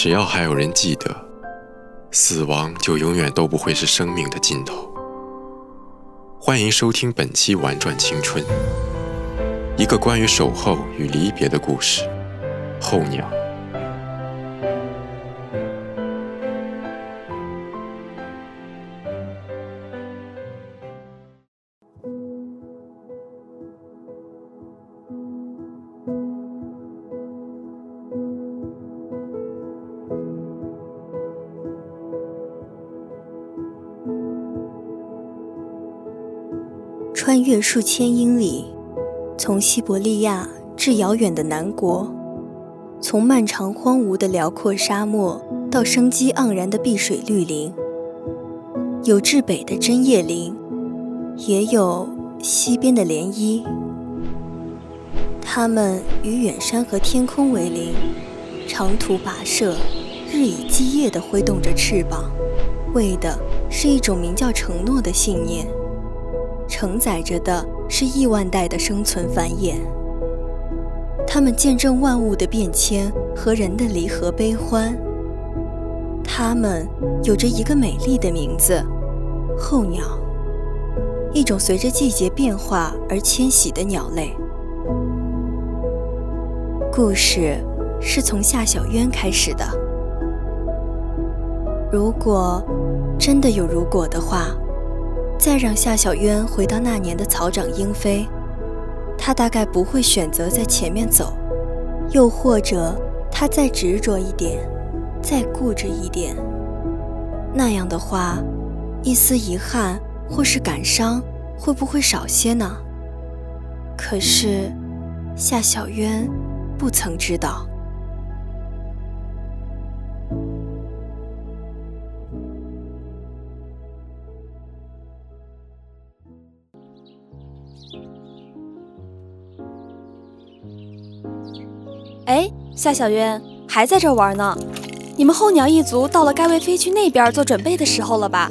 只要还有人记得，死亡就永远都不会是生命的尽头。欢迎收听本期《玩转青春》，一个关于守候与离别的故事。候鸟。穿越数千英里，从西伯利亚至遥远的南国，从漫长荒芜的辽阔沙漠到生机盎然的碧水绿林，有至北的针叶林，也有西边的涟漪。它们与远山和天空为邻，长途跋涉，日以继夜地挥动着翅膀，为的是一种名叫承诺的信念。承载着的是亿万代的生存繁衍，他们见证万物的变迁和人的离合悲欢。他们有着一个美丽的名字——候鸟，一种随着季节变化而迁徙的鸟类。故事是从夏小渊开始的。如果真的有如果的话。再让夏小渊回到那年的草长莺飞，他大概不会选择在前面走，又或者他再执着一点，再固执一点。那样的话，一丝遗憾或是感伤会不会少些呢？可是夏小渊不曾知道。夏小渊还在这玩呢。你们候鸟一族到了该为飞去那边做准备的时候了吧？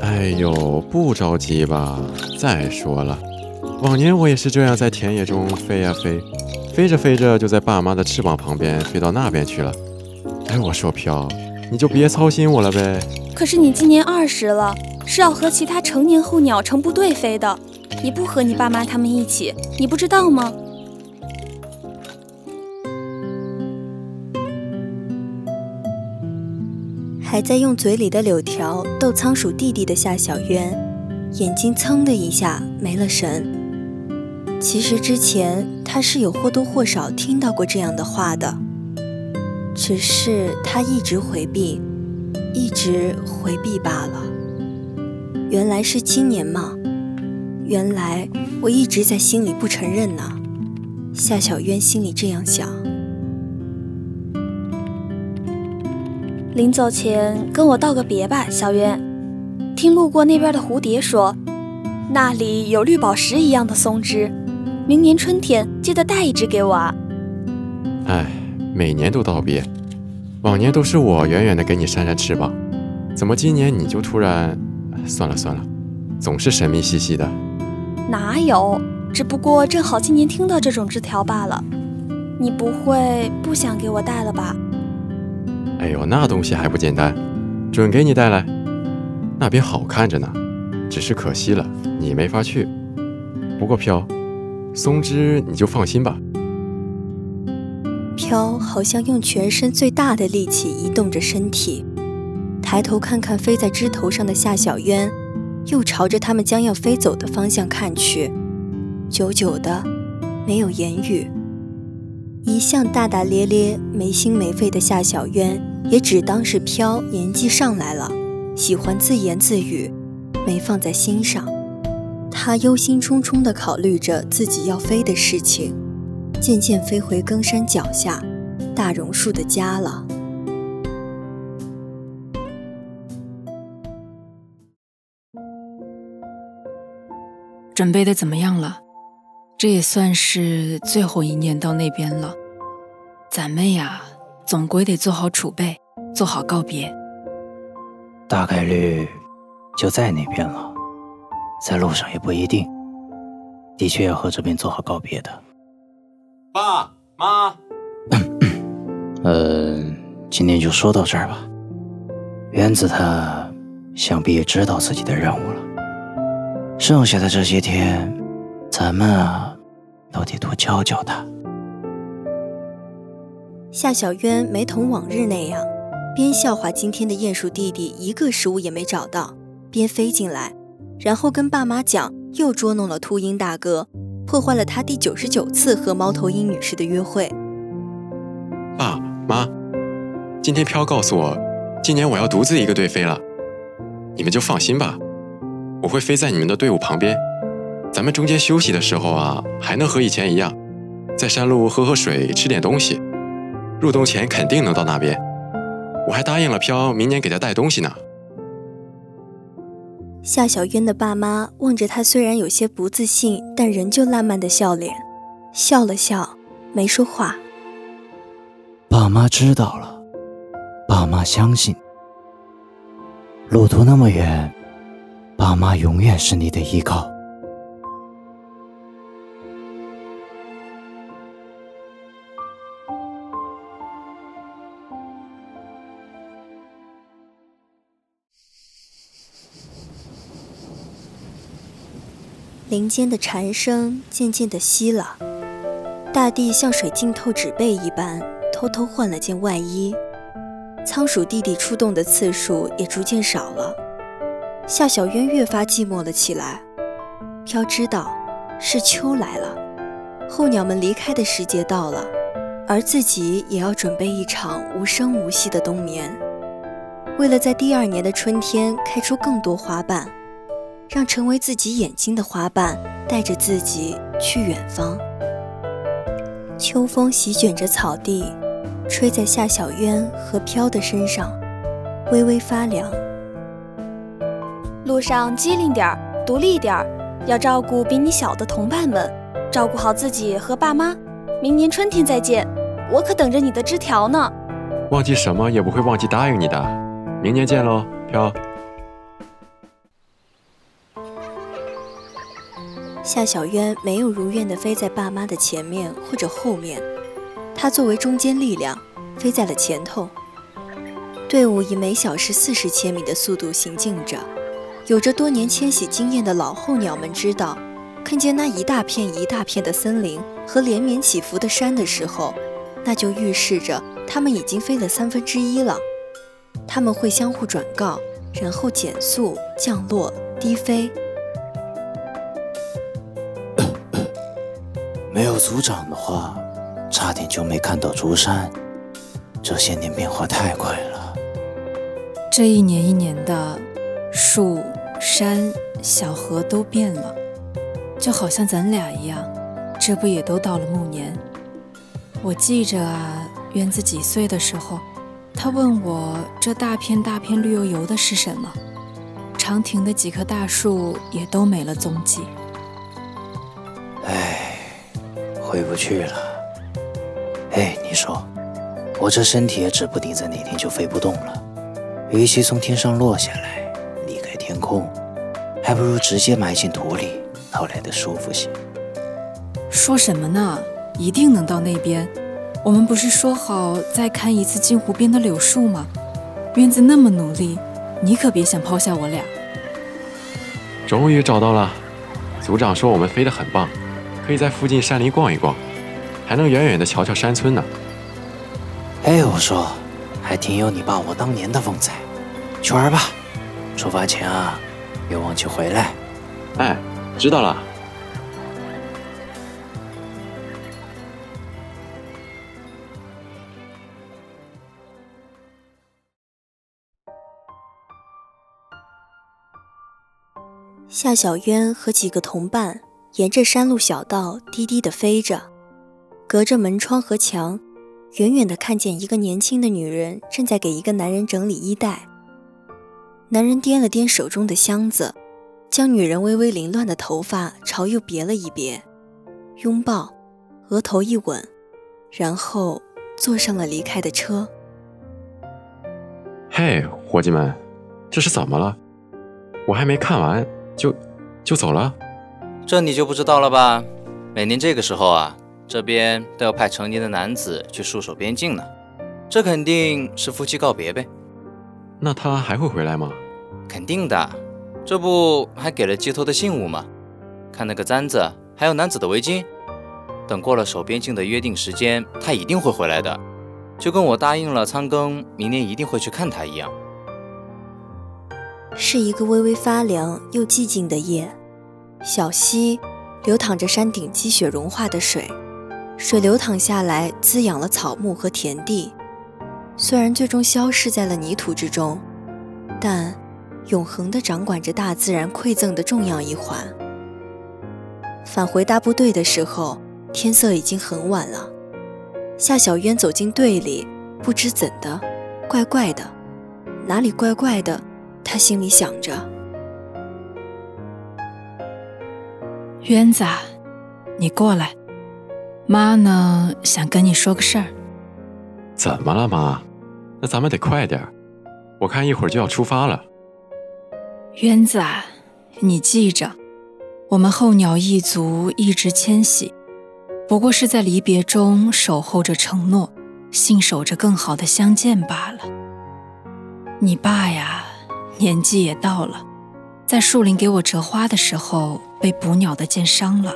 哎呦，不着急吧。再说了，往年我也是这样在田野中飞呀飞，飞着飞着就在爸妈的翅膀旁边飞到那边去了。哎，我说飘，你就别操心我了呗。可是你今年二十了，是要和其他成年候鸟成部队飞的。你不和你爸妈他们一起，你不知道吗？还在用嘴里的柳条逗仓鼠弟弟的夏小渊，眼睛噌的一下没了神。其实之前他是有或多或少听到过这样的话的，只是他一直回避，一直回避罢了。原来是今年吗？原来我一直在心里不承认呢。夏小渊心里这样想。临走前跟我道个别吧，小渊。听路过那边的蝴蝶说，那里有绿宝石一样的松枝，明年春天记得带一只给我啊。哎，每年都道别，往年都是我远远的给你扇扇翅膀，怎么今年你就突然……算了算了，总是神秘兮兮的。哪有？只不过正好今年听到这种枝条罢了。你不会不想给我带了吧？哎呦，那东西还不简单，准给你带来。那边好看着呢，只是可惜了，你没法去。不过飘，松枝你就放心吧。飘好像用全身最大的力气移动着身体，抬头看看飞在枝头上的夏小渊，又朝着他们将要飞走的方向看去，久久的，没有言语。一向大大咧咧、没心没肺的夏小渊，也只当是飘年纪上来了，喜欢自言自语，没放在心上。他忧心忡忡地考虑着自己要飞的事情，渐渐飞回更山脚下大榕树的家了。准备的怎么样了？这也算是最后一年到那边了，咱们呀，总归得做好储备，做好告别。大概率就在那边了，在路上也不一定。的确要和这边做好告别的。爸妈，嗯，今天就说到这儿吧。原子他想必也知道自己的任务了，剩下的这些天。咱们啊，都得多教教他。夏小渊没同往日那样，边笑话今天的鼹鼠弟弟一个食物也没找到，边飞进来，然后跟爸妈讲又捉弄了秃鹰大哥，破坏了他第九十九次和猫头鹰女士的约会。爸妈，今天飘告诉我，今年我要独自一个队飞了，你们就放心吧，我会飞在你们的队伍旁边。咱们中间休息的时候啊，还能和以前一样，在山路喝喝水，吃点东西。入冬前肯定能到那边。我还答应了飘，明年给他带东西呢。夏小渊的爸妈望着他，虽然有些不自信，但仍旧烂漫的笑脸，笑了笑，没说话。爸妈知道了，爸妈相信。路途那么远，爸妈永远是你的依靠。林间的蝉声渐渐的稀了，大地像水浸透纸背一般，偷偷换了件外衣。仓鼠弟弟出动的次数也逐渐少了，夏小渊越发寂寞了起来。飘知道，是秋来了，候鸟们离开的时节到了，而自己也要准备一场无声无息的冬眠，为了在第二年的春天开出更多花瓣。让成为自己眼睛的花瓣带着自己去远方。秋风席卷着草地，吹在夏小渊和飘的身上，微微发凉。路上机灵点儿，独立点儿，要照顾比你小的同伴们，照顾好自己和爸妈。明年春天再见，我可等着你的枝条呢。忘记什么也不会忘记答应你的。明年见喽，飘。夏小渊没有如愿的飞在爸妈的前面或者后面，他作为中坚力量，飞在了前头。队伍以每小时四十千米的速度行进着。有着多年迁徙经验的老候鸟们知道，看见那一大片一大片的森林和连绵起伏的山的时候，那就预示着它们已经飞了三分之一了。他们会相互转告，然后减速、降落、低飞。没有组长的话，差点就没看到竹山。这些年变化太快了，这一年一年的，树、山、小河都变了，就好像咱俩一样，这不也都到了暮年？我记着啊，园子几岁的时候，他问我这大片大片绿油油的是什么，长亭的几棵大树也都没了踪迹。回不去了。哎，你说，我这身体也指不定在哪天就飞不动了。与其从天上落下来，离开天空，还不如直接埋进土里，倒来的舒服些。说什么呢？一定能到那边。我们不是说好再看一次镜湖边的柳树吗？渊子那么努力，你可别想抛下我俩。终于找到了，组长说我们飞得很棒，可以在附近山林逛一逛，还能远远的瞧瞧山村呢。哎，我说，还挺有你爸我当年的风采。去玩吧，出发前啊，别忘记回来。哎，知道了。夏小渊和几个同伴沿着山路小道低低地飞着，隔着门窗和墙，远远地看见一个年轻的女人正在给一个男人整理衣带。男人掂了掂手中的箱子，将女人微微凌乱的头发朝右别了一别，拥抱，额头一吻，然后坐上了离开的车。嘿，伙计们，这是怎么了？我还没看完。就就走了，这你就不知道了吧？每年这个时候啊，这边都要派成年的男子去戍守边境呢。这肯定是夫妻告别呗。那他还会回来吗？肯定的，这不还给了寄托的信物吗？看那个簪子，还有男子的围巾。等过了守边境的约定时间，他一定会回来的，就跟我答应了苍庚明年一定会去看他一样。是一个微微发凉又寂静的夜，小溪流淌着山顶积雪融化的水，水流淌下来滋养了草木和田地。虽然最终消失在了泥土之中，但永恒地掌管着大自然馈赠的重要一环。返回大部队的时候，天色已经很晚了。夏小渊走进队里，不知怎的，怪怪的，哪里怪怪的？他心里想着：“渊子，你过来，妈呢，想跟你说个事儿。”“怎么了，妈？那咱们得快点我看一会儿就要出发了。”“渊子，你记着，我们候鸟一族一直迁徙，不过是在离别中守候着承诺，信守着更好的相见罢了。你爸呀。”年纪也到了，在树林给我折花的时候被捕鸟的箭伤了，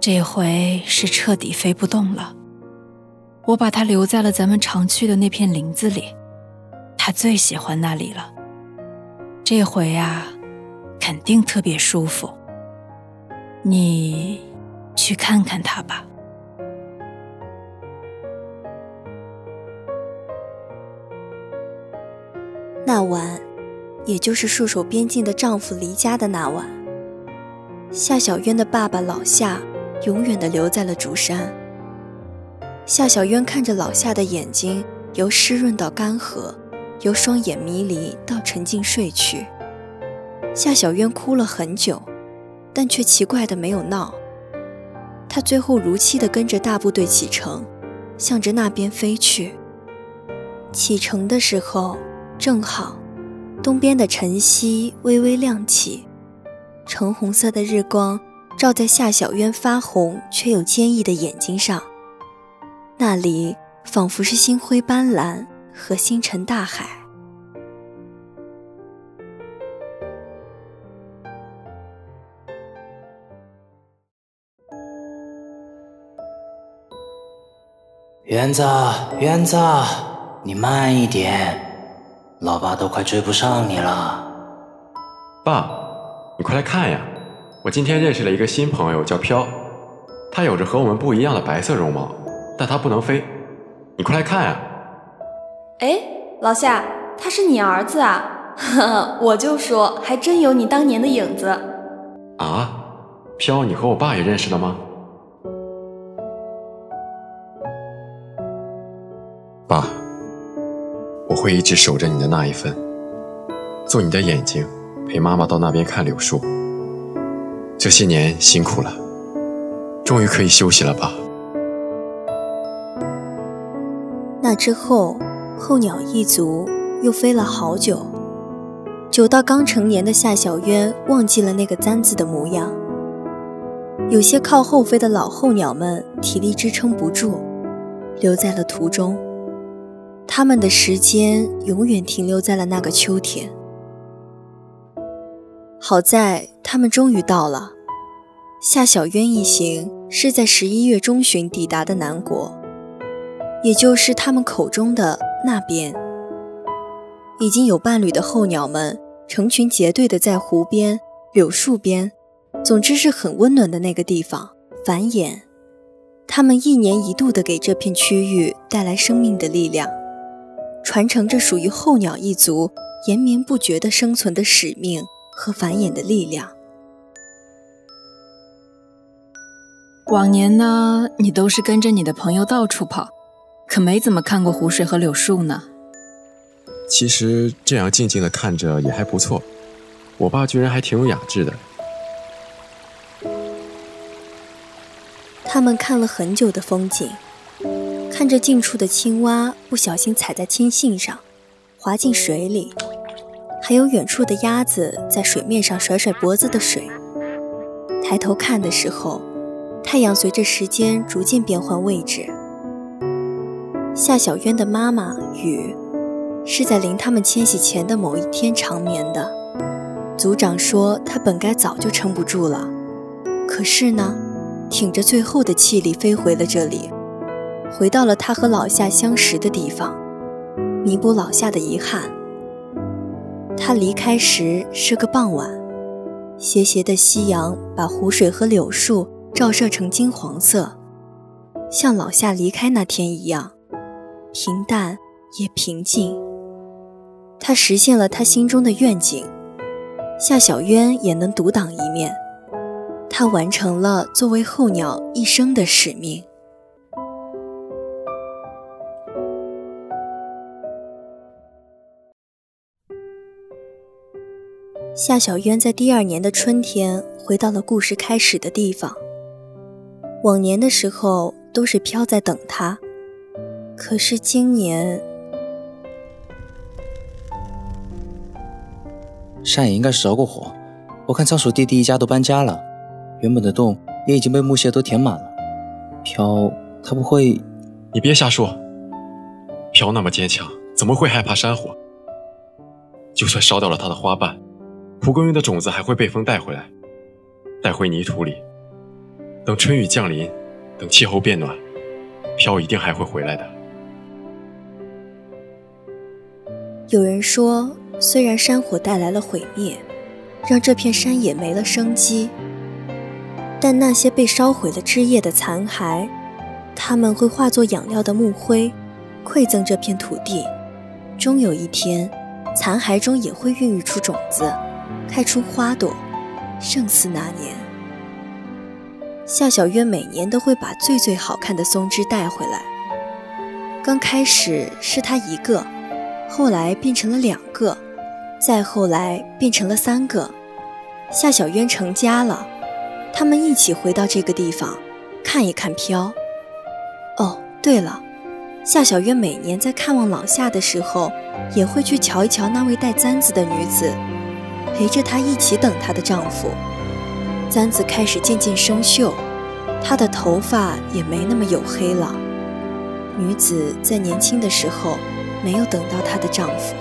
这回是彻底飞不动了。我把它留在了咱们常去的那片林子里，它最喜欢那里了。这回啊，肯定特别舒服。你去看看它吧。那晚。也就是戍守边境的丈夫离家的那晚，夏小渊的爸爸老夏永远的留在了竹山。夏小渊看着老夏的眼睛由湿润到干涸，由双眼迷离到沉静睡去。夏小渊哭了很久，但却奇怪的没有闹。他最后如期的跟着大部队启程，向着那边飞去。启程的时候正好。东边的晨曦微微亮起，橙红色的日光照在夏小渊发红却又坚毅的眼睛上，那里仿佛是星辉斑斓和星辰大海。园子，园子，你慢一点。老爸都快追不上你了，爸，你快来看呀！我今天认识了一个新朋友，叫飘，他有着和我们不一样的白色绒毛，但他不能飞。你快来看呀！哎，老夏，他是你儿子啊！我就说，还真有你当年的影子。啊，飘，你和我爸也认识了吗？爸。我会一直守着你的那一份，做你的眼睛，陪妈妈到那边看柳树。这些年辛苦了，终于可以休息了吧？那之后，候鸟一族又飞了好久，久到刚成年的夏小渊忘记了那个簪子的模样。有些靠后飞的老候鸟们体力支撑不住，留在了途中。他们的时间永远停留在了那个秋天。好在他们终于到了。夏小渊一行是在十一月中旬抵达的南国，也就是他们口中的那边。已经有伴侣的候鸟们成群结队的在湖边、柳树边。总之是很温暖的那个地方繁衍，他们一年一度的给这片区域带来生命的力量，传承着属于候鸟一族延绵不绝的生存的使命和繁衍的力量。往年呢，你都是跟着你的朋友到处跑，可没怎么看过湖水和柳树呢。其实这样静静的看着也还不错，我爸居然还挺有雅致的。他们看了很久的风景，看着近处的青蛙不小心踩在青荇上，滑进水里，还有远处的鸭子在水面上甩甩脖子的水。抬头看的时候，太阳随着时间逐渐变换位置。夏小渊的妈妈雨是在临他们迁徙前的某一天长眠的。族长说他本该早就撑不住了，可是呢？挺着最后的气力飞回了这里，回到了他和老夏相识的地方，弥补老夏的遗憾。他离开时是个傍晚，斜斜的夕阳把湖水和柳树照射成金黄色，像老夏离开那天一样，平淡也平静。他实现了他心中的愿景，夏小渊也能独当一面。他完成了作为候鸟一生的使命。夏小渊在第二年的春天回到了故事开始的地方。往年的时候都是飘在等他，可是今年，山野应该是着过火，我看仓鼠弟弟一家都搬家了。原本的洞也已经被木屑都填满了。飘，他不会？你别瞎说。飘那么坚强，怎么会害怕山火？就算烧掉了他的花瓣，蒲公英的种子还会被风带回来，带回泥土里。等春雨降临，等气候变暖，飘一定还会回来的。有人说，虽然山火带来了毁灭，让这片山野没了生机。但那些被烧毁了枝叶的残骸，它们会化作养料的木灰，馈赠这片土地。终有一天，残骸中也会孕育出种子，开出花朵，胜似那年。夏小渊每年都会把最最好看的松枝带回来。刚开始是他一个，后来变成了两个，再后来变成了三个。夏小渊成家了。他们一起回到这个地方，看一看飘。哦，对了，夏小月每年在看望老夏的时候，也会去瞧一瞧那位带簪子的女子，陪着她一起等她的丈夫。簪子开始渐渐生锈，她的头发也没那么黝黑了。女子在年轻的时候，没有等到她的丈夫。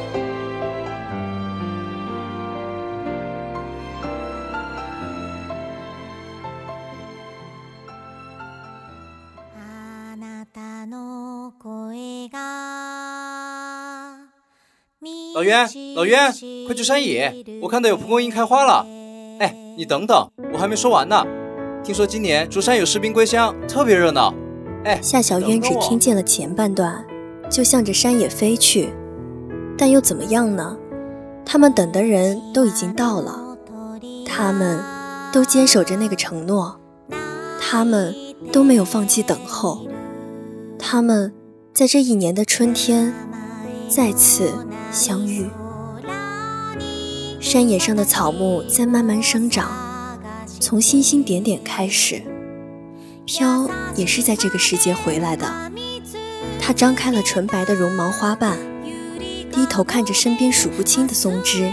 老袁，老袁，快去山野！我看到有蒲公英开花了。哎，你等等，我还没说完呢。听说今年竹山有士兵归乡，特别热闹。哎，夏小渊只听见了前半段，就向着山野飞去。但又怎么样呢？他们等的人都已经到了，他们都坚守着那个承诺，他们都没有放弃等候，他们在这一年的春天再次。相遇，山野上的草木在慢慢生长，从星星点点开始。飘也是在这个世界回来的，它张开了纯白的绒毛花瓣，低头看着身边数不清的松枝，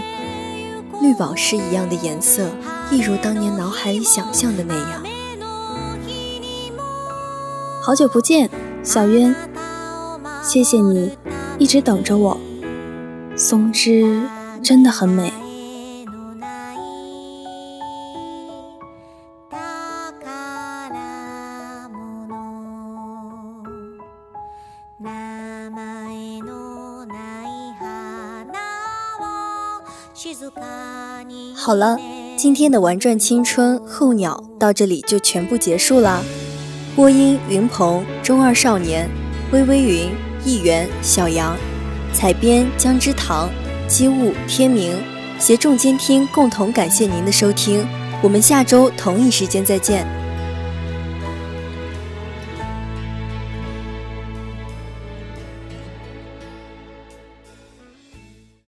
绿宝石一样的颜色，一如当年脑海里想象的那样。好久不见，小渊，谢谢你一直等着我。松枝真的很美。好了，今天的玩转青春候鸟到这里就全部结束了。播音：云鹏、中二少年、微微云、一元、小杨，采编：姜之堂、机务、天明，协众监听共同感谢您的收听，我们下周同一时间再见。